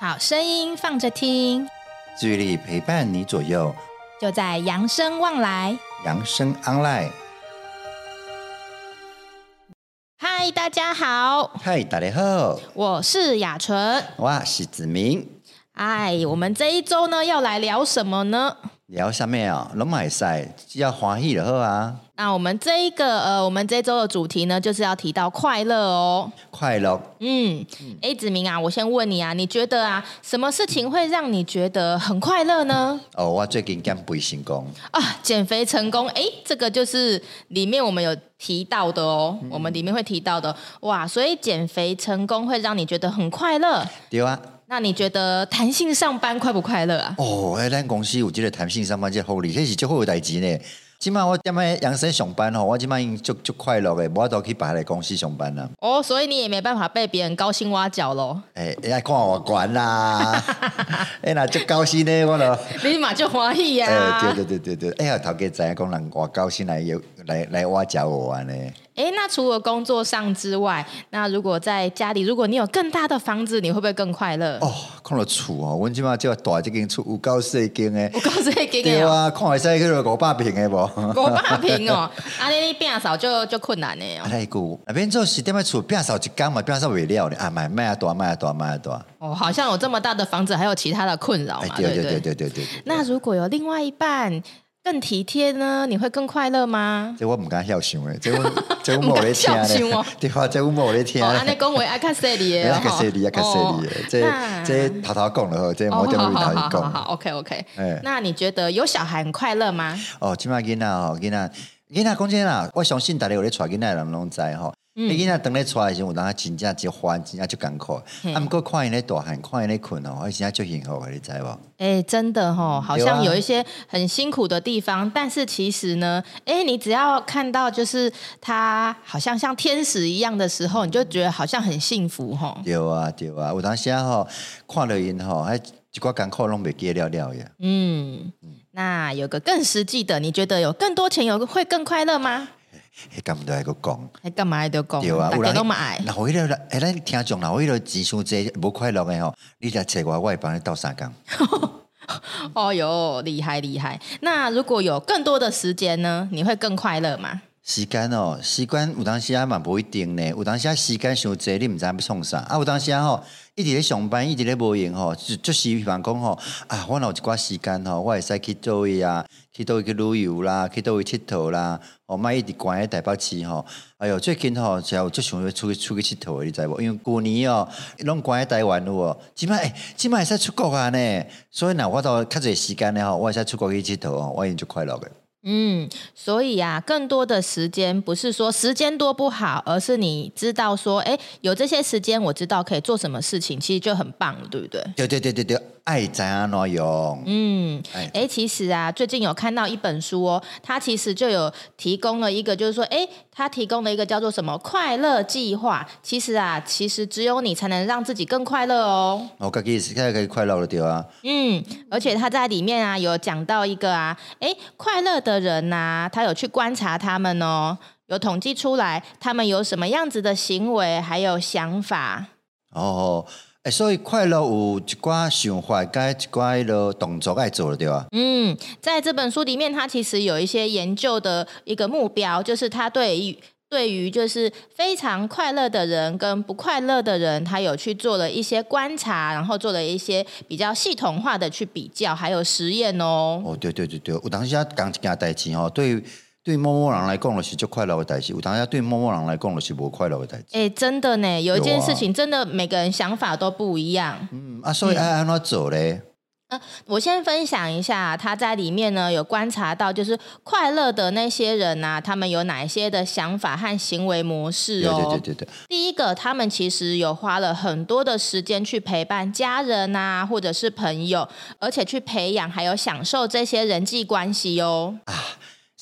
好声音放着听，治愈力陪伴你左右，就在扬生望来，扬生 online。嗨，大家好！嗨，大家好！我是雅纯，我是子明。哎，我们这一周呢，要来聊什么呢？聊什么啊？龙马赛只要欢喜就好啊。那我们这一个呃，我们这周的主题呢，就是要提到快乐哦。快乐。嗯，哎，子明啊，我先问你啊，你觉得啊，什么事情会让你觉得很快乐呢？哦，我最近减肥成功啊，减肥成功，哎，这个就是里面我们有提到的哦，嗯、我们里面会提到的，哇，所以减肥成功会让你觉得很快乐。对啊。那你觉得弹性上班快不快乐啊？哦，哎，咱公司有这个弹性上班这福利，这是最好的代志呢。今晚我点样养生上班吼，我今晚已经就就快乐诶，我都可以摆来公司上班啦。哦，所以你也没办法被别人高薪挖角喽？哎，要看我管啦！哎，那就高薪呢，我咯。立马就 欢喜呀！对对对对对，哎呀，头家知影讲人我高薪来有来来挖角我玩呢。哎，那除了工作上之外，那如果在家里，如果你有更大的房子，你会不会更快乐？哦，看到厝哦，我今嘛就要大这间厝，有够细间诶，有够细间的。对啊，看会使去到五百平的无？五百平哦，啊，你你变少就就困难的哦。那个那边做是点样厝变少一间嘛，变少未了的啊，买卖啊多，卖啊多，卖啊多。哦，好像有这么大的房子，还有其他的困扰嘛？对对对对对对。那如果有另外一半？更体贴呢？你会更快乐吗？这我唔敢想象诶，这我这我 冇咧听咧。对啊，这我冇咧听。安尼讲话爱卡西里诶，爱卡西里，爱卡西里诶。这这偷偷讲了吼，这我点会偷偷讲？好，OK OK。那你觉得有小孩很快乐吗？哦，起码囡仔哦，囡仔囡仔讲真啦，我相信大家有咧带囡仔人拢知吼。你囡仔等咧出来的时候，有当他真正就欢，真正就艰苦。啊，毋过看因咧大汉，看因咧困哦，我真正就幸福，你知无？哎，真的吼，好像有一些很辛苦的地方，但是其实呢，哎，你只要看到就是他好像像天使一样的时候，你就觉得好像很幸福吼。对啊，对啊，有当时吼看了因吼，还一寡艰苦拢袂记了了呀。嗯，那有个更实际的，你觉得有更多钱有会更快乐吗？还干嘛都爱个讲？还干嘛还得讲？对啊，大家都嘛爱。那为了哎，咱听众啦，迄了技术这不快乐的吼，你来找我，我会帮你倒三缸。哦哟，厉害厉害！那如果有更多的时间呢？你会更快乐吗？时间哦，时间有当时啊嘛不一定呢。有当时啊时间伤济，你毋知要创啥啊？有当时啊吼，一直咧上班，一直咧无闲吼，就就是比方讲吼啊，我若有一寡时间吼，我会使去倒位啊，去倒位去旅游啦，去倒位佚佗啦。哦，卖一直关喺台北市吼。哎哟，最近吼，只要最想要出去出去佚佗，你知无？因为过年哦，拢关喺台湾咯。即摆诶，即摆会使出国啊呢。所以呐，我到较侪时间咧吼，我会使出国去佚佗哦，我已经就快乐嘅。嗯，所以啊，更多的时间不是说时间多不好，而是你知道说，哎，有这些时间，我知道可以做什么事情，其实就很棒了，对不对？对对对对对。爱怎样用？嗯，哎，其实啊，最近有看到一本书哦，它其实就有提供了一个，就是说，哎，它提供了一个叫做什么快乐计划。其实啊，其实只有你才能让自己更快乐哦。我自己现在可以快乐了，对啊。嗯，而且他在里面啊，有讲到一个啊，哎，快乐的人呐、啊，他有去观察他们哦，有统计出来他们有什么样子的行为，还有想法。哦。哎，所以快乐有一寡想法，该一寡的动作该做了，对吧？嗯，在这本书里面，他其实有一些研究的一个目标，就是他对于对于就是非常快乐的人跟不快乐的人，他有去做了一些观察，然后做了一些比较系统化的去比较，还有实验哦。哦，对对对对，我当时啊讲一件代志哦，对于。对某某人来讲，就是就快乐的代志；有当下对某某人来讲，就是不快乐的代志。哎、欸，真的呢，有一件事情，真的每个人想法都不一样。嗯啊，所以爱安怎做嘞？我先分享一下，他在里面呢有观察到，就是快乐的那些人呐、啊，他们有哪一些的想法和行为模式哦？对对对对对。第一个，他们其实有花了很多的时间去陪伴家人啊，或者是朋友，而且去培养还有享受这些人际关系哦。啊。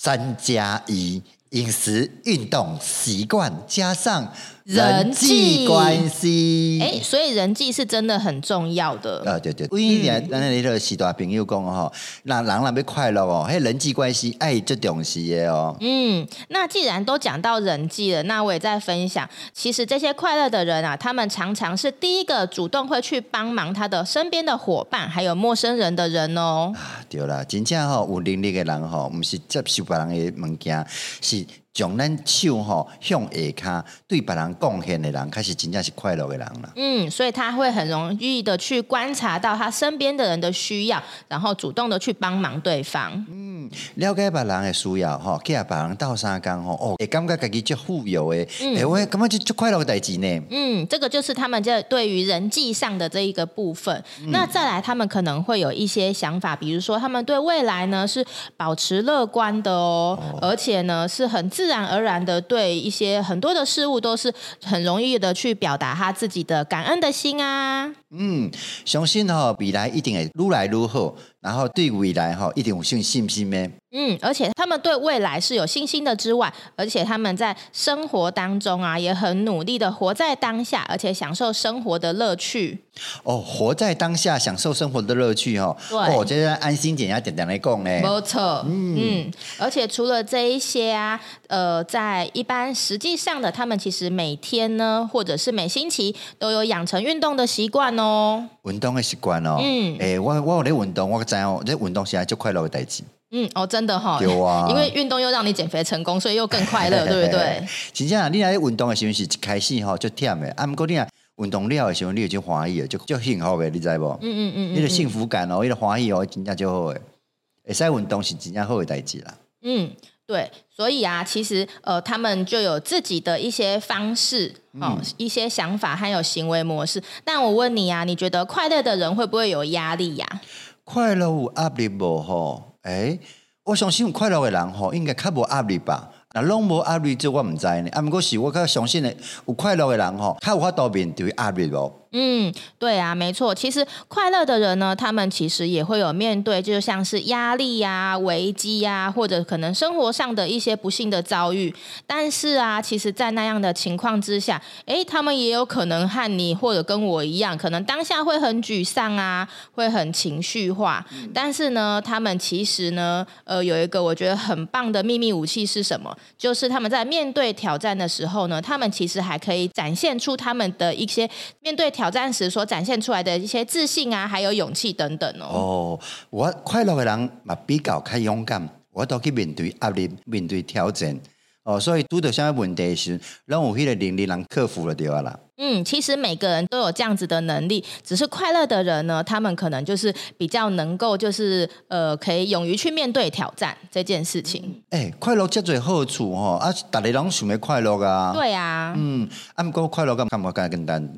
三加一，饮食、运动习惯加上人际关系。哎，所以人际是真的很重要的。啊，对对，因为咱那个许多朋友讲吼，那人让要快乐哦，还人际关系爱这东西的哦。嗯，那既然都讲到人际了，那我也在分享，其实这些快乐的人啊，他们常常是第一个主动会去帮忙他的身边的伙伴，还有陌生人的人哦。啊，对啦，真正吼有能力的人吼，不是接受别人的物件，是。将咱手吼向下骹，对别人贡献的人，开始真正是快乐的人了。嗯，所以他会很容易的去观察到他身边的人的需要，然后主动的去帮忙对方。嗯，了解别人的需要吼，给别人斗相共吼，哦，会感觉自己就富有诶。嗯，欸、我感觉就就快乐的代志呢。嗯，这个就是他们在对于人际上的这一个部分。嗯、那再来，他们可能会有一些想法，比如说他们对未来呢是保持乐观的哦，哦而且呢是很自自然而然的对一些很多的事物都是很容易的去表达他自己的感恩的心啊。嗯，相信哈未来一定会越来越好，然后对未来哈一定有信信心咩？嗯，而且他们对未来是有信心的之外，而且他们在生活当中啊也很努力的活在当下，而且享受生活的乐趣。哦，活在当下，享受生活的乐趣哦。对，我觉得安心点要点点来讲呢。没错，嗯嗯，而且除了这一些啊，呃，在一般实际上的，他们其实每天呢，或者是每星期都有养成运动的习惯哦。运动的习惯哦，嗯，哎、欸，我我有在运动，我知哦，这运动现在就快乐的代志。嗯，哦，真的哈、哦，有啊，因为运动又让你减肥成功，所以又更快乐，对不对？真正你来运动的时候是一开始哈就忝的，啊，不过你啊运动了的时候，你就欢喜了，就就幸福的，你知不？嗯嗯嗯，你的幸福感哦，你的欢喜哦，真正就好诶。会使运动是真正好的代志啦。嗯，对，所以啊，其实呃，他们就有自己的一些方式，哦，嗯、一些想法还有行为模式。但我问你啊，你觉得快乐的人会不会有压力呀、啊？快乐有压力无？吼？哎，我相信快乐的人吼，应该较无压力吧？那拢无压力，这我唔知呢。啊，不过是我较相信的，有快乐的人吼，较有法度面对压力无？嗯，对啊，没错。其实快乐的人呢，他们其实也会有面对，就像是压力呀、啊、危机呀、啊，或者可能生活上的一些不幸的遭遇。但是啊，其实，在那样的情况之下，诶，他们也有可能和你或者跟我一样，可能当下会很沮丧啊，会很情绪化。嗯、但是呢，他们其实呢，呃，有一个我觉得很棒的秘密武器是什么？就是他们在面对挑战的时候呢，他们其实还可以展现出他们的一些面对挑挑战时所展现出来的一些自信啊，还有勇气等等哦。哦，我快乐的人嘛比较较勇敢，我都去面对压力，面对挑战。哦，所以遇到什么问题时，让我迄个能力能克服了掉啦。嗯，其实每个人都有这样子的能力，只是快乐的人呢，他们可能就是比较能够，就是呃，可以勇于去面对挑战这件事情。哎、欸，快乐这最好处哈，啊，大家拢想要快乐啊。对啊。嗯，啊，不过快乐干干嘛干简单？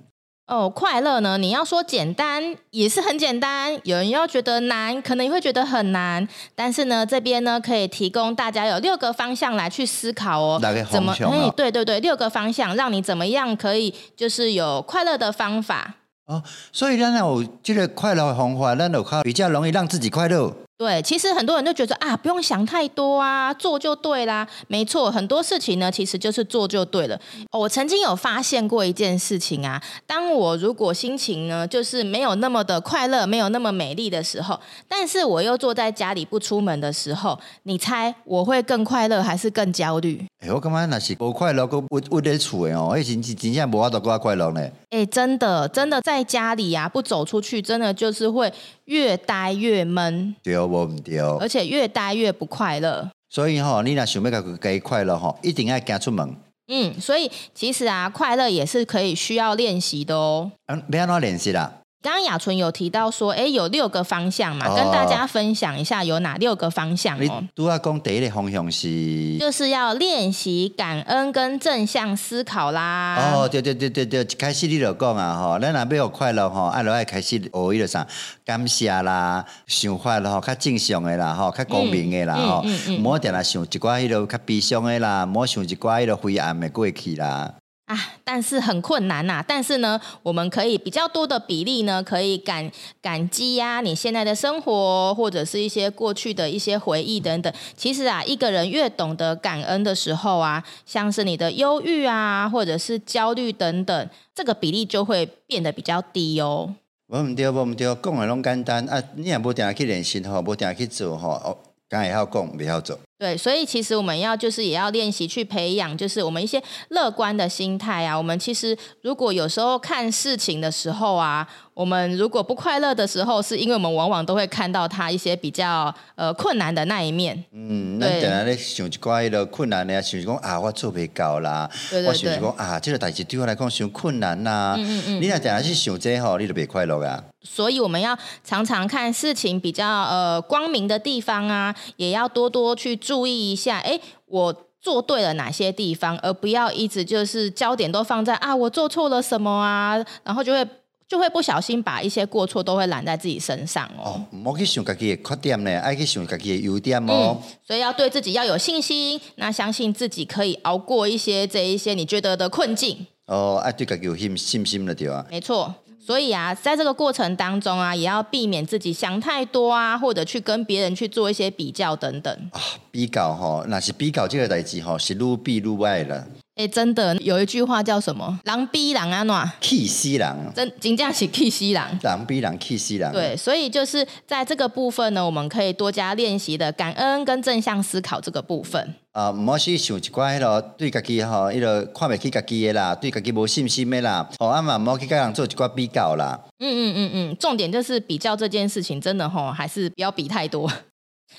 哦，快乐呢？你要说简单也是很简单，有人要觉得难，可能也会觉得很难。但是呢，这边呢可以提供大家有六个方向来去思考哦。怎么？哎，对对对，六个方向让你怎么样可以就是有快乐的方法哦。所以让我这个快乐的方法，让我比较容易让自己快乐。对，其实很多人都觉得啊，不用想太多啊，做就对啦。没错，很多事情呢，其实就是做就对了。我曾经有发现过一件事情啊，当我如果心情呢，就是没有那么的快乐，没有那么美丽的时候，但是我又坐在家里不出门的时候，你猜我会更快乐还是更焦虑？哎，我感觉那是不快乐，我我我在厝的哦，迄，真真真正无法度过快乐呢。哎，真的真的在家里呀、啊，不走出去，真的就是会越待越闷。对。我唔对，而且越待越不快乐。所以吼，你若想要个个快乐吼，一定要行出门。嗯，所以其实啊，快乐也是可以需要练习的哦。嗯，你要乱练习啦。刚刚雅纯有提到说，哎，有六个方向嘛，哦、跟大家分享一下有哪六个方向哦。都要讲第一个方向是，就是要练习感恩跟正向思考啦。哦，对对对对对，一开始你就讲啊，哈，咱若要有快乐哈，爱就爱开始学伊个啥，感谢啦，想法啦，吼，较正常的啦，哈，较光明的啦，吼、嗯，唔好定来想一寡迄个较悲伤的啦，唔好想一寡迄个灰暗的过去啦。啊，但是很困难呐、啊。但是呢，我们可以比较多的比例呢，可以感感激呀、你现在的生活，或者是一些过去的一些回忆等等。其实啊，一个人越懂得感恩的时候啊，像是你的忧郁啊，或者是焦虑等等，这个比例就会变得比较低哦。我唔对，我唔对，讲的拢简单啊，你也不定去练习吼，不定去做吼，哦，刚才要讲，不要做。对，所以其实我们要就是也要练习去培养，就是我们一些乐观的心态啊。我们其实如果有时候看事情的时候啊，我们如果不快乐的时候，是因为我们往往都会看到他一些比较呃困难的那一面。嗯，那等下咧想一寡的困难的，想讲啊，我做不到啦。对对对。我想讲啊，这个代志对我来讲想困难呐、啊。嗯嗯嗯。你若等下去想这吼，你就别快乐啊。所以我们要常常看事情比较呃光明的地方啊，也要多多去。注意一下，哎，我做对了哪些地方，而不要一直就是焦点都放在啊，我做错了什么啊，然后就会就会不小心把一些过错都会揽在自己身上哦。唔好去想自己的缺点呢，爱去想自己的优点哦、嗯。所以要对自己要有信心，那相信自己可以熬过一些这一些你觉得的困境。哦，爱对自己有信信心了对啊。没错。所以啊，在这个过程当中啊，也要避免自己想太多啊，或者去跟别人去做一些比较等等。啊，比较哈，那是比较这个代志哈，是愈比愈歪了。哎，真的有一句话叫什么？人逼人安怎？气死人。真真正是气死人。人逼人气死人。对，所以就是在这个部分呢，我们可以多加练习的感恩跟正向思考这个部分。啊，唔好去想一寡迄落对家己吼，迄落看不起家己的啦，对家己无信心的啦。哦，啊嘛，唔好去跟人做一寡比较啦。嗯嗯嗯嗯，重点就是比较这件事情，真的吼，还是不要比太多。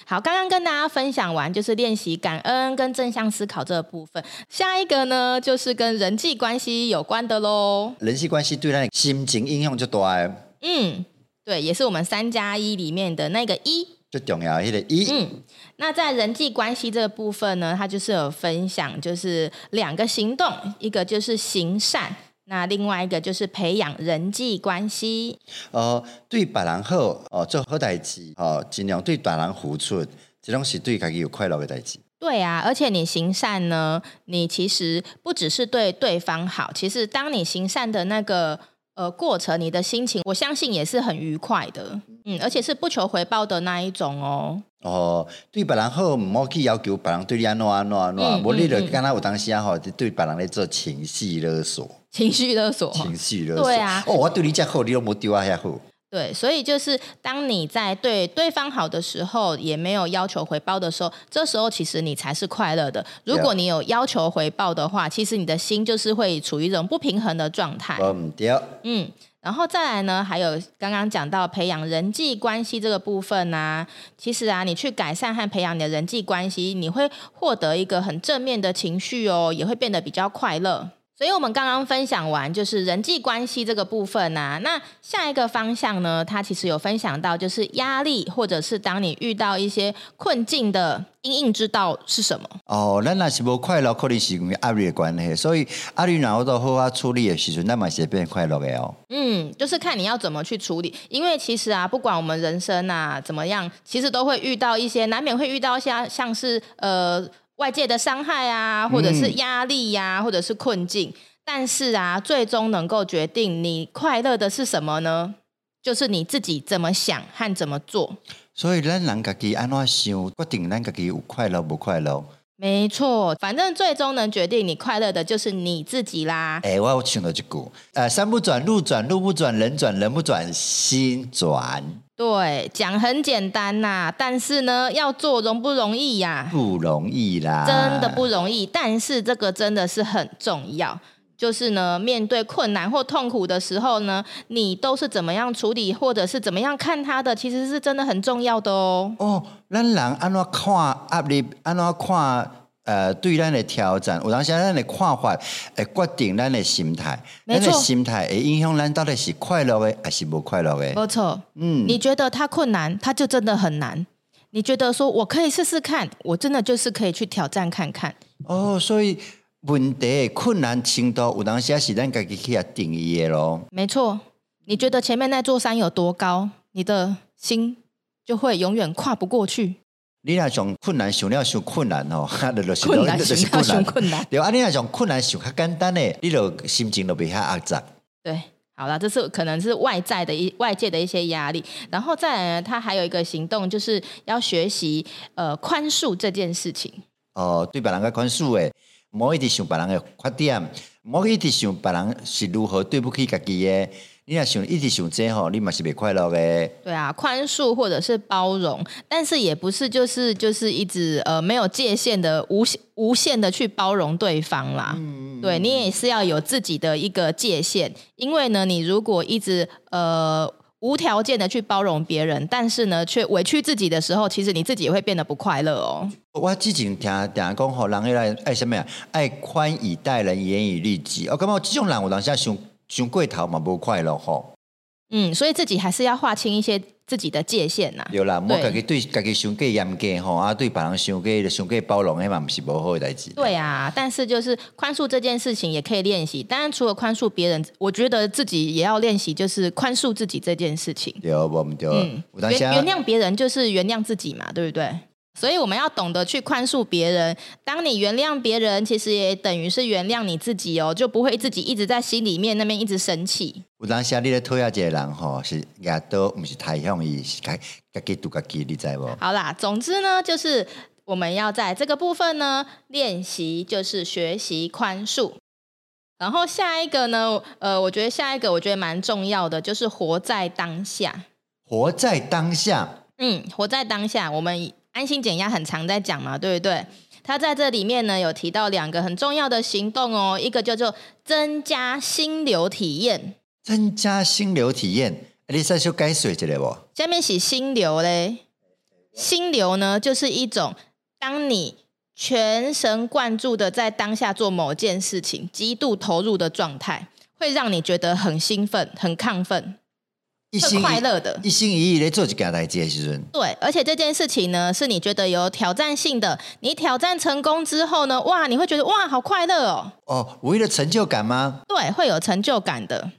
好，刚刚跟大家分享完，就是练习感恩跟正向思考这个部分。下一个呢，就是跟人际关系有关的喽。人际关系对咱心情影响就大。嗯，对，也是我们三加一里面的那个一，最重要的一。嗯，那在人际关系这个部分呢，它就是有分享，就是两个行动，一个就是行善。那另外一个就是培养人际关系，呃，对别人好，哦、呃，做好代志，哦，尽量对别人付出，这种是对自己有快乐的代志。对啊，而且你行善呢，你其实不只是对对方好，其实当你行善的那个呃过程，你的心情，我相信也是很愉快的，嗯，而且是不求回报的那一种哦。哦，对别人好，唔好去要求别人对你安怎安怎安怎，无你就刚才有当时啊，吼，对别人来做情绪勒索。情绪勒索，情绪勒索，对啊。哦，我对你这样好，你都没对我遐好。对，所以就是当你在对对方好的时候，也没有要求回报的时候，这时候其实你才是快乐的。如果你有要求回报的话，其实你的心就是会处于一种不平衡的状态。嗯，对。嗯，然后再来呢，还有刚刚讲到培养人际关系这个部分呢、啊，其实啊，你去改善和培养你的人际关系，你会获得一个很正面的情绪哦，也会变得比较快乐。所以我们刚刚分享完就是人际关系这个部分呐、啊，那下一个方向呢，它其实有分享到就是压力，或者是当你遇到一些困境的因应之道是什么？哦，咱那是不快乐，可能是因为压力的关系，所以压力然后都好好处理的时候，那么是变快乐的哦。嗯，就是看你要怎么去处理，因为其实啊，不管我们人生啊怎么样，其实都会遇到一些，难免会遇到像像是呃。外界的伤害啊，或者是压力呀、啊，嗯、或者是困境，但是啊，最终能够决定你快乐的是什么呢？就是你自己怎么想和怎么做。所以咱人家己安怎想，决定咱家己有快乐不快乐。没错，反正最终能决定你快乐的就是你自己啦。哎、欸，我有想到一句，呃，山不转路转，路不转人转，人不转心转。对，讲很简单呐、啊，但是呢，要做容不容易呀、啊？不容易啦，真的不容易。但是这个真的是很重要，就是呢，面对困难或痛苦的时候呢，你都是怎么样处理，或者是怎么样看他的，其实是真的很重要的哦。哦，咱人安怎看压力，安怎看？呃，对咱的挑战，有当时咱的看法会决定咱的心态，咱的心态会影响咱到底是快乐的还是不快乐的。没错，嗯，你觉得它困难，它就真的很难。你觉得说我可以试试看，我真的就是可以去挑战看看。哦，所以问题的困难程度，有当时是咱自己去定义的咯。没错，你觉得前面那座山有多高，你的心就会永远跨不过去。你若想困难想了想困难吼，哈，就是困难想了想困难。对啊，你若想困难想较简单诶，你就心情就袂遐压榨。对，好了，这是可能是外在的一外界的一些压力，然后再来呢，他还有一个行动，就是要学习呃宽恕这件事情。哦，对别人的宽恕诶，唔好一直想别人的缺点，唔好一直想别人是如何对不起家己嘅。你若想一直想这吼，你嘛是袂快乐的。对啊，宽恕或者是包容，但是也不是就是就是一直呃没有界限的无无限的去包容对方啦。嗯，对，你也是要有自己的一个界限，因为呢，你如果一直呃无条件的去包容别人，但是呢却委屈自己的时候，其实你自己也会变得不快乐哦。我之前听讲吼，人爱爱什么呀？爱宽以待人，严以律己。我感觉这种人，我当下想。想过头嘛，不快乐吼。嗯，所以自己还是要划清一些自己的界限呐。有啦，莫家己对家己伤过严格吼，啊，对别人伤过伤过包容，迄嘛不是无好的代志。对啊，但是就是宽恕这件事情也可以练习。当然，除了宽恕别人，我觉得自己也要练习，就是宽恕自己这件事情。对，我们就嗯，原原谅别人就是原谅自己嘛，对不对？所以我们要懂得去宽恕别人。当你原谅别人，其实也等于是原谅你自己哦，就不会自己一直在心里面那边一直生气。有当下你的讨厌这个人吼，是也都不是太容易，是该该给都该给，你知不？好啦，总之呢，就是我们要在这个部分呢练习，就是学习宽恕。然后下一个呢，呃，我觉得下一个我觉得蛮重要的，就是活在当下。活在当下，嗯，活在当下，我们。安心减压很常在讲嘛，对不对？他在这里面呢有提到两个很重要的行动哦，一个叫做增加心流体验。增加心流体验，你再说改水一下不？下面写心流嘞，心流呢就是一种当你全神贯注的在当下做某件事情，极度投入的状态，会让你觉得很兴奋、很亢奋。是快乐的，一心一意来做一件代志的时阵。对，而且这件事情呢，是你觉得有挑战性的。你挑战成功之后呢，哇，你会觉得哇，好快乐哦。哦，为了成就感吗？对，会有成就感的。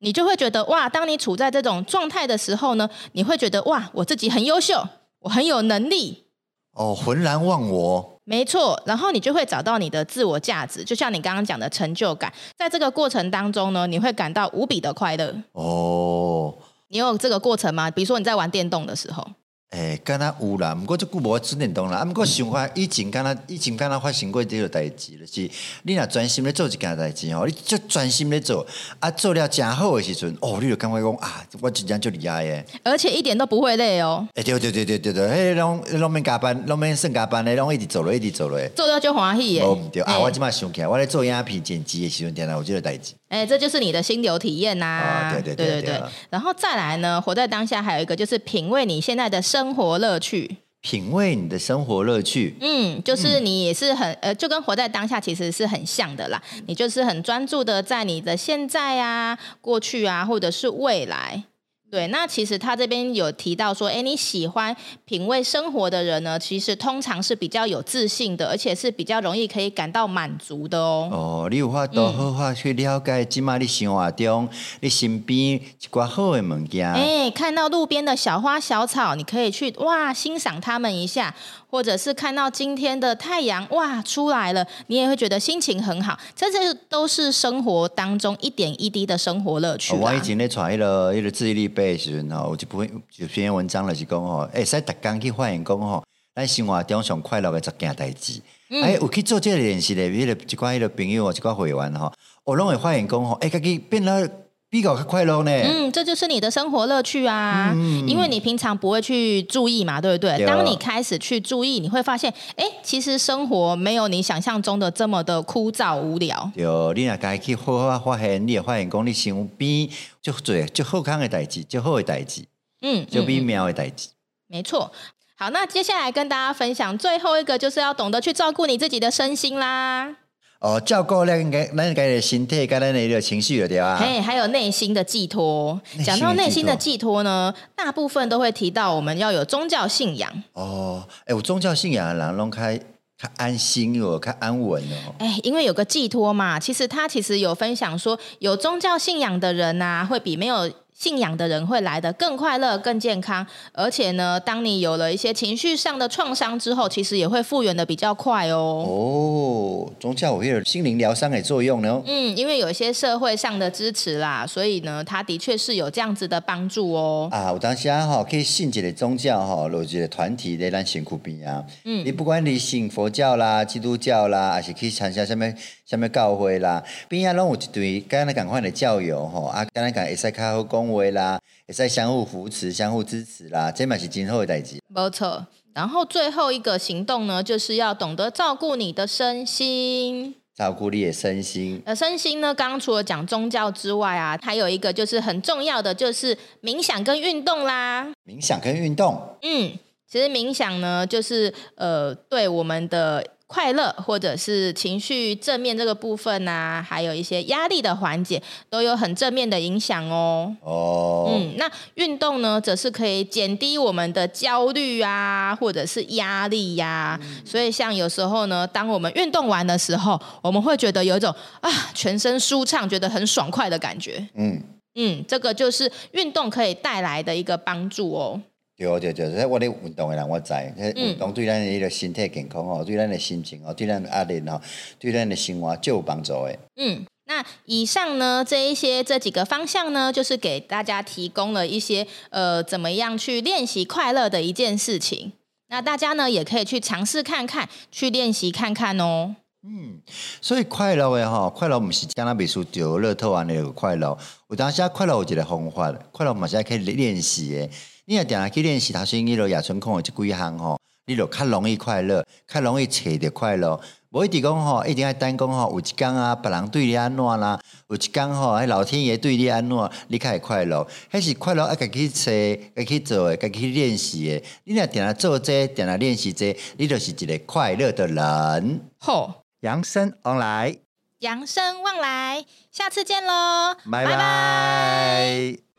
你就会觉得哇，当你处在这种状态的时候呢，你会觉得哇，我自己很优秀，我很有能力。哦，浑然忘我。没错，然后你就会找到你的自我价值，就像你刚刚讲的成就感，在这个过程当中呢，你会感到无比的快乐。哦，你有这个过程吗？比如说你在玩电动的时候。诶，敢若有啦，毋过即久无出电动啦。啊，毋过想法以前敢若以前敢若发生过这个代志，就是你若专心咧做一件代志吼，你就专心咧做，啊，做了诚好诶时阵，哦，你就感觉讲啊，我真正就厉害诶。而且一点都不会累哦。诶，对对对对对对，迄拢拢免加班，拢免算加班咧，拢一直做落，一直做落。做了就欢喜诶。无毋对啊，我即马想起来，我咧做影片剪辑诶时阵，天哪，有这个代志。哎，这就是你的心流体验呐、啊！哦、对对对对，对，对，对，然后再来呢，活在当下还有一个就是品味你现在的生活乐趣。品味你的生活乐趣，嗯，就是你也是很呃，就跟活在当下其实是很像的啦。你就是很专注的在你的现在啊、过去啊，或者是未来。对，那其实他这边有提到说，哎，你喜欢品味生活的人呢，其实通常是比较有自信的，而且是比较容易可以感到满足的哦。哦，你有法度好好去了解，今麦你生活中你身边一挂好的物件。哎，看到路边的小花小草，你可以去哇欣赏它们一下。或者是看到今天的太阳哇出来了，你也会觉得心情很好。这些都是生活当中一点一滴的生活乐趣。我以前咧传一个一个自力背时阵吼，有一篇一篇文章就是讲吼，会，使逐工去发现讲吼，咱生活中上快乐的十件代志。哎、嗯，有去做这个练习的，迄个一寡迄个朋友，一寡会员吼，我拢会发现讲吼，哎，家己变了。比较快乐呢？嗯，这就是你的生活乐趣啊，嗯、因为你平常不会去注意嘛，对不对？对，当你开始去注意，你会发现，哎，其实生活没有你想象中的这么的枯燥无聊。有，你若该去好好发现，你也发现讲你身边就最就好康的代志，就好的代志，嗯，就美妙的代志。没错。好，那接下来跟大家分享最后一个，就是要懂得去照顾你自己的身心啦。哦，照顾咱个咱个身体，跟咱的一个情绪了，对吧？嘿，还有内心的寄托。讲到内心的寄托呢，大部分都会提到我们要有宗教信仰。哦，哎，有宗教信仰的人，拢开较安心哦，较安稳哦。哎，因为有个寄托嘛，其实他其实有分享说，有宗教信仰的人呐、啊，会比没有信仰的人会来得更快乐、更健康。而且呢，当你有了一些情绪上的创伤之后，其实也会复原的比较快哦。哦，宗教会有心灵疗伤的作用呢。嗯，因为有一些社会上的支持啦，所以呢，它的确是有这样子的帮助哦。啊，我当时啊，哈，可以信一个宗教哈，落一个团体在咱身躯啊。嗯，你不管你信佛教啦、基督教啦，还是可以参加什么什么教会啦，边啊拢有一堆跟咱共款的教友吼，啊，跟咱讲会使较好讲话啦，也在相互扶持、相互支持啦，这嘛是今后的代志。没错。然后最后一个行动呢，就是要懂得照顾你的身心。照顾你的身心。呃，身心呢，刚刚除了讲宗教之外啊，还有一个就是很重要的，就是冥想跟运动啦。冥想跟运动。嗯，其实冥想呢，就是呃，对我们的。快乐或者是情绪正面这个部分啊，还有一些压力的缓解，都有很正面的影响哦。哦，嗯，那运动呢，则是可以减低我们的焦虑啊，或者是压力呀、啊。嗯、所以，像有时候呢，当我们运动完的时候，我们会觉得有一种啊，全身舒畅，觉得很爽快的感觉。嗯嗯，这个就是运动可以带来的一个帮助哦。对对对，我咧运动的人我知，运动对咱的个身体健康哦，对咱的心情哦，对咱的压力哦，对咱的生活就有帮助的。嗯，那以上呢，这一些这几个方向呢，就是给大家提供了一些呃，怎么样去练习快乐的一件事情。那大家呢，也可以去尝试看看，去练习看看哦。嗯，所以快乐的哈，快乐毋是讲那秘书就乐透安尼个快乐，有当时快乐有一个方法，快乐嘛是可以练习的。你若定下去练习，头先你落野村讲的这几项吼，你就较容易快乐，较容易找着快乐。无一直讲吼，一定爱等讲吼，有一天啊，别人对你安怎啦，有一天吼，迄老天爷对你安怎，你较会快乐。迄是快乐爱家己找，家己做的，家己练习的。你若定来做这，定来练习这，你就是一个快乐的人。吼，养生旺来，养生旺来，下次见喽，拜拜。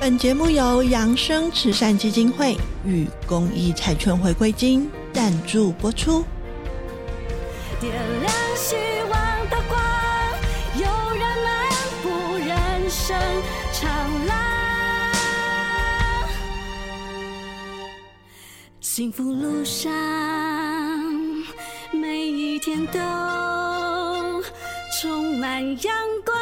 本节目由扬生慈善基金会与公益彩券回归金赞助播出。点亮希望的光，有人漫步人生长廊，幸福路上每一天都充满阳光。